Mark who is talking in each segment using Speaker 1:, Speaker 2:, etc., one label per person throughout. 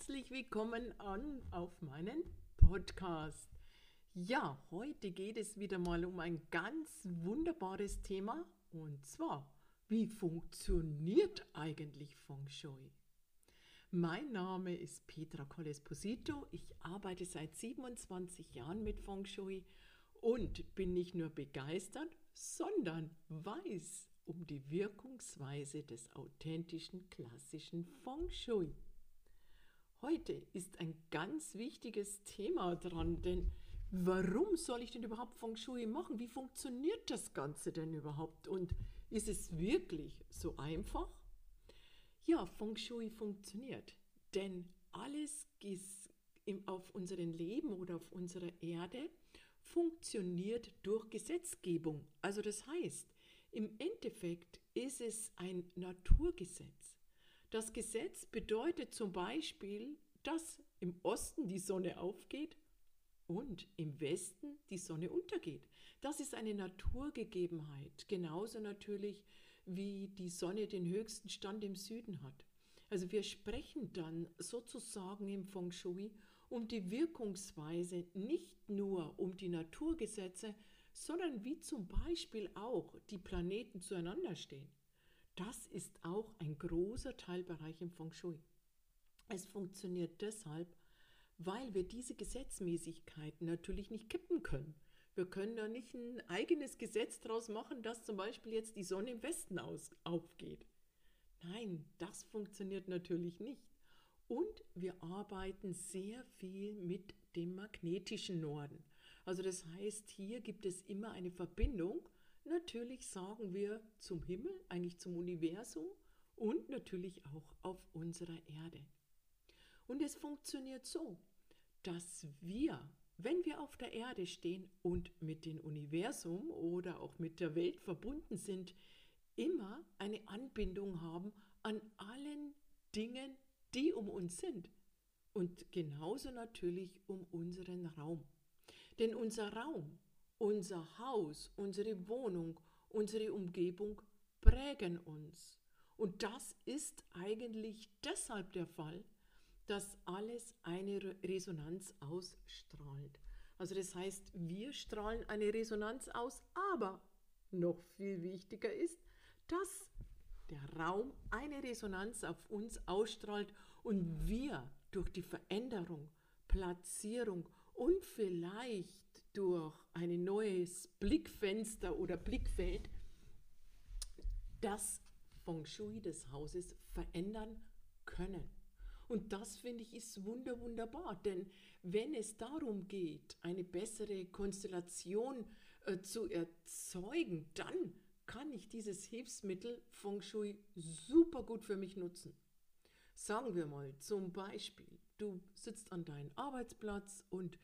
Speaker 1: Herzlich willkommen an auf meinen Podcast. Ja, heute geht es wieder mal um ein ganz wunderbares Thema und zwar, wie funktioniert eigentlich Feng Shui? Mein Name ist Petra Colesposito. Ich arbeite seit 27 Jahren mit Feng Shui und bin nicht nur begeistert, sondern weiß um die Wirkungsweise des authentischen klassischen Feng Shui. Heute ist ein ganz wichtiges Thema dran, denn warum soll ich denn überhaupt Feng Shui machen? Wie funktioniert das Ganze denn überhaupt? Und ist es wirklich so einfach? Ja, Feng Shui funktioniert, denn alles auf unserem Leben oder auf unserer Erde funktioniert durch Gesetzgebung. Also das heißt, im Endeffekt ist es ein Naturgesetz. Das Gesetz bedeutet zum Beispiel, dass im Osten die Sonne aufgeht und im Westen die Sonne untergeht. Das ist eine Naturgegebenheit, genauso natürlich wie die Sonne den höchsten Stand im Süden hat. Also wir sprechen dann sozusagen im Feng Shui um die Wirkungsweise, nicht nur um die Naturgesetze, sondern wie zum Beispiel auch die Planeten zueinander stehen. Das ist auch ein großer Teilbereich im Feng Shui. Es funktioniert deshalb, weil wir diese Gesetzmäßigkeiten natürlich nicht kippen können. Wir können da nicht ein eigenes Gesetz daraus machen, dass zum Beispiel jetzt die Sonne im Westen aus, aufgeht. Nein, das funktioniert natürlich nicht. Und wir arbeiten sehr viel mit dem magnetischen Norden. Also das heißt, hier gibt es immer eine Verbindung Natürlich sagen wir zum Himmel, eigentlich zum Universum und natürlich auch auf unserer Erde. Und es funktioniert so, dass wir, wenn wir auf der Erde stehen und mit dem Universum oder auch mit der Welt verbunden sind, immer eine Anbindung haben an allen Dingen, die um uns sind. Und genauso natürlich um unseren Raum. Denn unser Raum unser Haus, unsere Wohnung, unsere Umgebung prägen uns. Und das ist eigentlich deshalb der Fall, dass alles eine Resonanz ausstrahlt. Also das heißt, wir strahlen eine Resonanz aus, aber noch viel wichtiger ist, dass der Raum eine Resonanz auf uns ausstrahlt und wir durch die Veränderung, Platzierung und vielleicht durch ein neues Blickfenster oder Blickfeld das Feng Shui des Hauses verändern können. Und das finde ich ist wunder wunderbar, denn wenn es darum geht, eine bessere Konstellation äh, zu erzeugen, dann kann ich dieses Hilfsmittel Feng Shui super gut für mich nutzen. Sagen wir mal zum Beispiel, du sitzt an deinem Arbeitsplatz und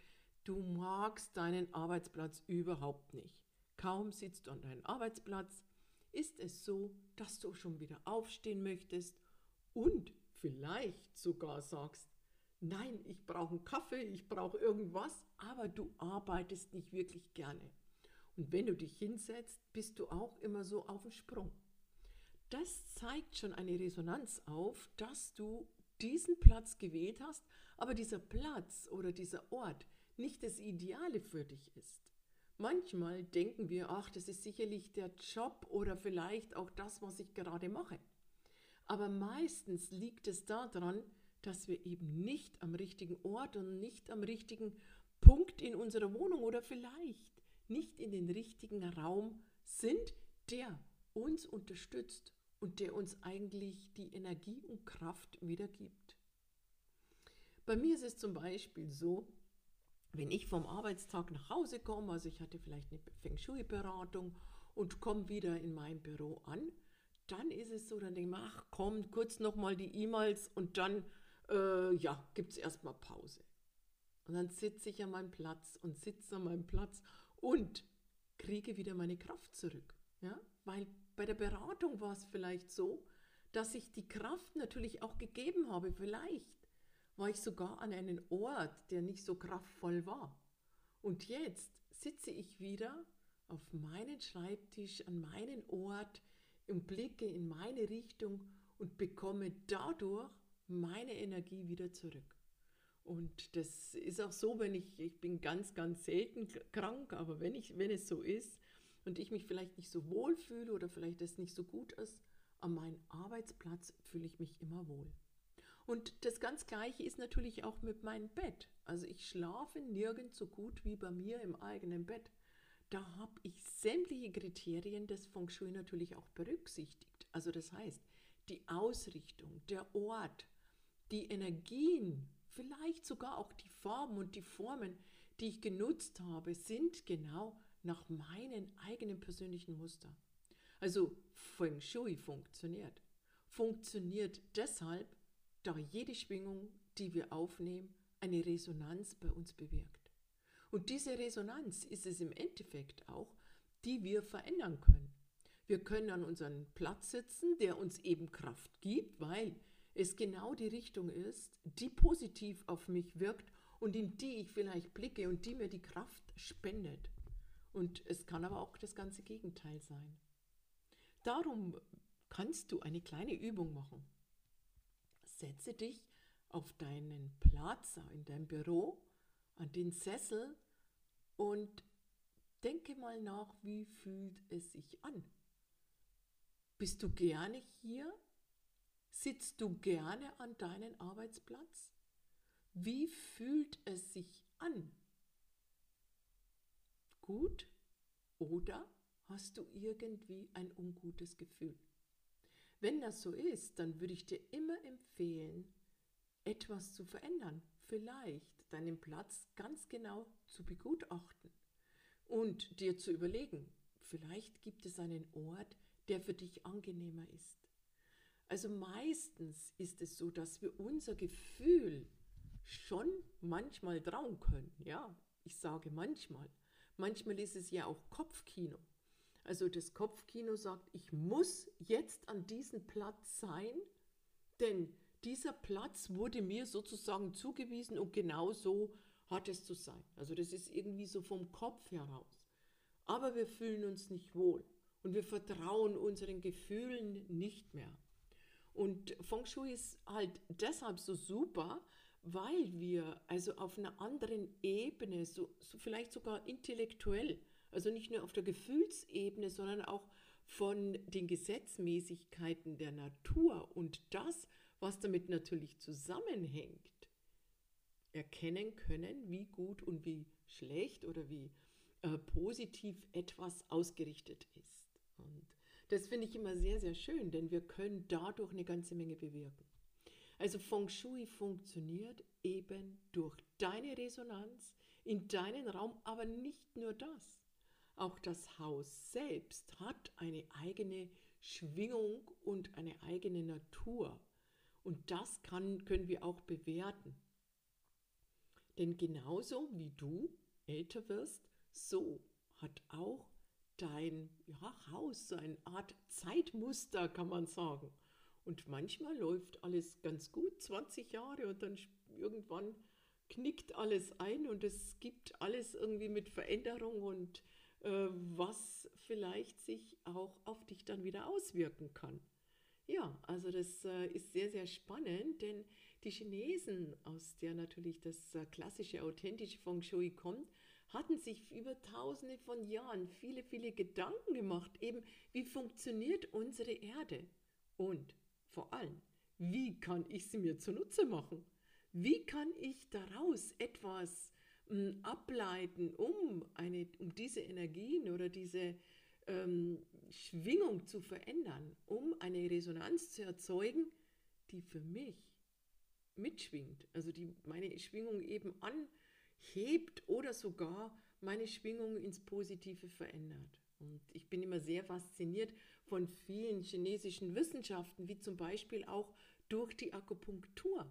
Speaker 1: Du magst deinen Arbeitsplatz überhaupt nicht. Kaum sitzt du an deinem Arbeitsplatz, ist es so, dass du schon wieder aufstehen möchtest und vielleicht sogar sagst, nein, ich brauche einen Kaffee, ich brauche irgendwas, aber du arbeitest nicht wirklich gerne. Und wenn du dich hinsetzt, bist du auch immer so auf dem Sprung. Das zeigt schon eine Resonanz auf, dass du diesen Platz gewählt hast, aber dieser Platz oder dieser Ort nicht das Ideale für dich ist. Manchmal denken wir, ach, das ist sicherlich der Job oder vielleicht auch das, was ich gerade mache. Aber meistens liegt es daran, dass wir eben nicht am richtigen Ort und nicht am richtigen Punkt in unserer Wohnung oder vielleicht nicht in den richtigen Raum sind, der uns unterstützt und der uns eigentlich die Energie und Kraft wiedergibt. Bei mir ist es zum Beispiel so, wenn ich vom Arbeitstag nach Hause komme, also ich hatte vielleicht eine Feng Shui-Beratung und komme wieder in mein Büro an, dann ist es so, dann denke ich mir, ach komm, kurz nochmal die E-Mails und dann, äh, ja, gibt es erstmal Pause. Und dann sitze ich an meinem Platz und sitze an meinem Platz und kriege wieder meine Kraft zurück. Ja? Weil bei der Beratung war es vielleicht so, dass ich die Kraft natürlich auch gegeben habe. Vielleicht war ich sogar an einem Ort, der nicht so kraftvoll war. Und jetzt sitze ich wieder auf meinen Schreibtisch, an meinen Ort und blicke in meine Richtung und bekomme dadurch meine Energie wieder zurück. Und das ist auch so, wenn ich, ich bin ganz, ganz selten krank, aber wenn, ich, wenn es so ist und ich mich vielleicht nicht so wohl fühle oder vielleicht es nicht so gut ist, an meinem Arbeitsplatz fühle ich mich immer wohl. Und das ganz gleiche ist natürlich auch mit meinem Bett. Also ich schlafe nirgends so gut wie bei mir im eigenen Bett. Da habe ich sämtliche Kriterien des Feng Shui natürlich auch berücksichtigt. Also das heißt, die Ausrichtung, der Ort, die Energien, vielleicht sogar auch die Farben und die Formen, die ich genutzt habe, sind genau nach meinen eigenen persönlichen Muster. Also Feng Shui funktioniert. Funktioniert deshalb, da jede Schwingung, die wir aufnehmen, eine Resonanz bei uns bewirkt. Und diese Resonanz ist es im Endeffekt auch, die wir verändern können. Wir können an unserem Platz sitzen, der uns eben Kraft gibt, weil es genau die Richtung ist, die positiv auf mich wirkt und in die ich vielleicht blicke und die mir die Kraft spendet. Und es kann aber auch das ganze Gegenteil sein. Darum kannst du eine kleine Übung machen. Setze dich auf deinen Platz in deinem Büro, an den Sessel und denke mal nach, wie fühlt es sich an? Bist du gerne hier Sitzt du gerne an deinem Arbeitsplatz? Wie fühlt es sich an? Gut oder hast du irgendwie ein ungutes Gefühl? Wenn das so ist, dann würde ich dir immer empfehlen, etwas zu verändern, vielleicht deinen Platz ganz genau zu begutachten und dir zu überlegen, vielleicht gibt es einen Ort, der für dich angenehmer ist. Also meistens ist es so, dass wir unser Gefühl schon manchmal trauen können. Ja, ich sage manchmal. Manchmal ist es ja auch Kopfkino. Also das Kopfkino sagt, ich muss jetzt an diesem Platz sein, denn dieser Platz wurde mir sozusagen zugewiesen und genau so hat es zu sein. Also das ist irgendwie so vom Kopf heraus. Aber wir fühlen uns nicht wohl und wir vertrauen unseren Gefühlen nicht mehr. Und Feng Shui ist halt deshalb so super, weil wir also auf einer anderen Ebene, so, so vielleicht sogar intellektuell, also nicht nur auf der Gefühlsebene, sondern auch von den Gesetzmäßigkeiten der Natur und das, was damit natürlich zusammenhängt, erkennen können, wie gut und wie schlecht oder wie äh, positiv etwas ausgerichtet ist. Und das finde ich immer sehr, sehr schön, denn wir können dadurch eine ganze Menge bewirken. Also Feng Shui funktioniert eben durch deine Resonanz in deinen Raum, aber nicht nur das. Auch das Haus selbst hat eine eigene Schwingung und eine eigene Natur. Und das kann, können wir auch bewerten. Denn genauso wie du älter wirst, so hat auch dein ja, Haus, so eine Art Zeitmuster, kann man sagen. Und manchmal läuft alles ganz gut, 20 Jahre, und dann irgendwann knickt alles ein und es gibt alles irgendwie mit Veränderung und was vielleicht sich auch auf dich dann wieder auswirken kann. Ja, also das äh, ist sehr, sehr spannend, denn die Chinesen, aus der natürlich das äh, klassische, authentische Feng Shui kommt, hatten sich über tausende von Jahren viele, viele Gedanken gemacht, eben wie funktioniert unsere Erde und vor allem, wie kann ich sie mir zunutze machen? Wie kann ich daraus etwas ableiten, um, eine, um diese Energien oder diese ähm, Schwingung zu verändern, um eine Resonanz zu erzeugen, die für mich mitschwingt, also die meine Schwingung eben an hebt oder sogar meine Schwingung ins Positive verändert. Und ich bin immer sehr fasziniert von vielen chinesischen Wissenschaften, wie zum Beispiel auch durch die Akupunktur.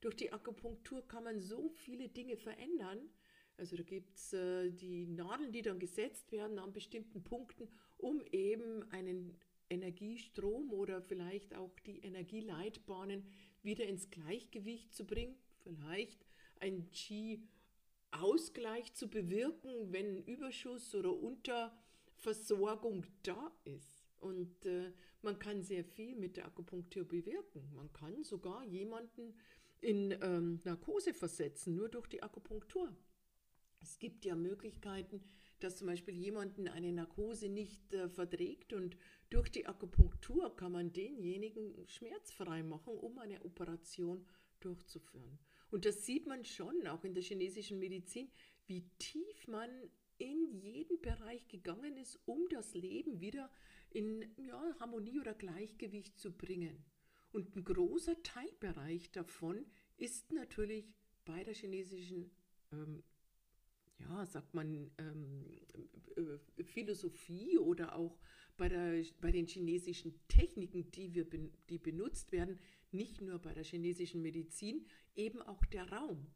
Speaker 1: Durch die Akupunktur kann man so viele Dinge verändern. Also da gibt es äh, die Nadeln, die dann gesetzt werden an bestimmten Punkten, um eben einen Energiestrom oder vielleicht auch die Energieleitbahnen wieder ins Gleichgewicht zu bringen. Vielleicht ein Qi-Ausgleich zu bewirken, wenn Überschuss oder Unterversorgung da ist. Und äh, man kann sehr viel mit der Akupunktur bewirken. Man kann sogar jemanden in ähm, Narkose versetzen, nur durch die Akupunktur. Es gibt ja Möglichkeiten, dass zum Beispiel jemanden eine Narkose nicht äh, verträgt und durch die Akupunktur kann man denjenigen schmerzfrei machen, um eine Operation durchzuführen. Und das sieht man schon auch in der chinesischen Medizin, wie tief man in jeden Bereich gegangen ist, um das Leben wieder in ja, Harmonie oder Gleichgewicht zu bringen. Und ein großer Teilbereich davon ist natürlich bei der chinesischen, ähm, ja, sagt man, ähm, äh, Philosophie oder auch bei, der, bei den chinesischen Techniken, die, wir, die benutzt werden, nicht nur bei der chinesischen Medizin, eben auch der Raum.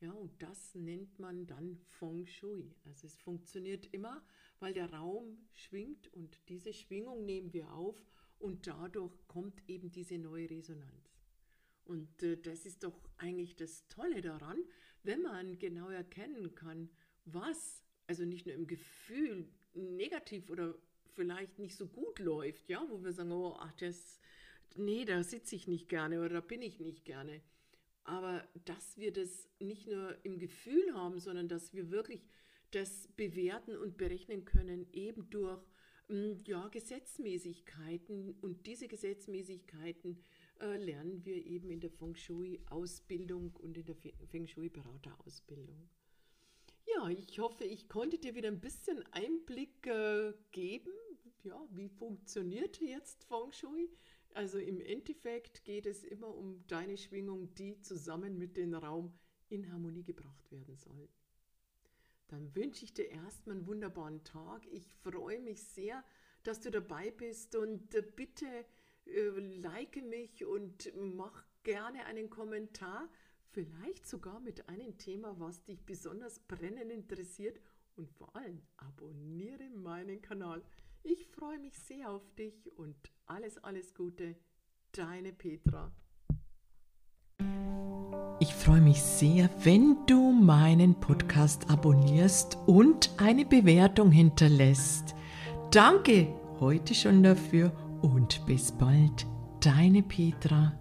Speaker 1: Ja, und das nennt man dann Feng Shui. Also es funktioniert immer, weil der Raum schwingt und diese Schwingung nehmen wir auf und dadurch kommt eben diese neue Resonanz. Und äh, das ist doch eigentlich das Tolle daran, wenn man genau erkennen kann, was, also nicht nur im Gefühl negativ oder vielleicht nicht so gut läuft, ja, wo wir sagen, oh, ach, das, nee, da sitze ich nicht gerne oder da bin ich nicht gerne. Aber dass wir das nicht nur im Gefühl haben, sondern dass wir wirklich das bewerten und berechnen können, eben durch ja, Gesetzmäßigkeiten. Und diese Gesetzmäßigkeiten äh, lernen wir eben in der Feng Shui-Ausbildung und in der Feng Shui-Beraterausbildung. Ja, ich hoffe, ich konnte dir wieder ein bisschen Einblick äh, geben, ja, wie funktioniert jetzt Feng Shui. Also im Endeffekt geht es immer um deine Schwingung, die zusammen mit dem Raum in Harmonie gebracht werden soll. Dann wünsche ich dir erstmal einen wunderbaren Tag. Ich freue mich sehr, dass du dabei bist und äh, bitte äh, like mich und mach gerne einen Kommentar, vielleicht sogar mit einem Thema, was dich besonders brennend interessiert und vor allem abonniere meinen Kanal. Ich freue mich sehr auf dich und alles, alles Gute, deine Petra. Ich freue mich sehr, wenn du meinen Podcast abonnierst und eine Bewertung hinterlässt. Danke heute schon dafür und bis bald, deine Petra.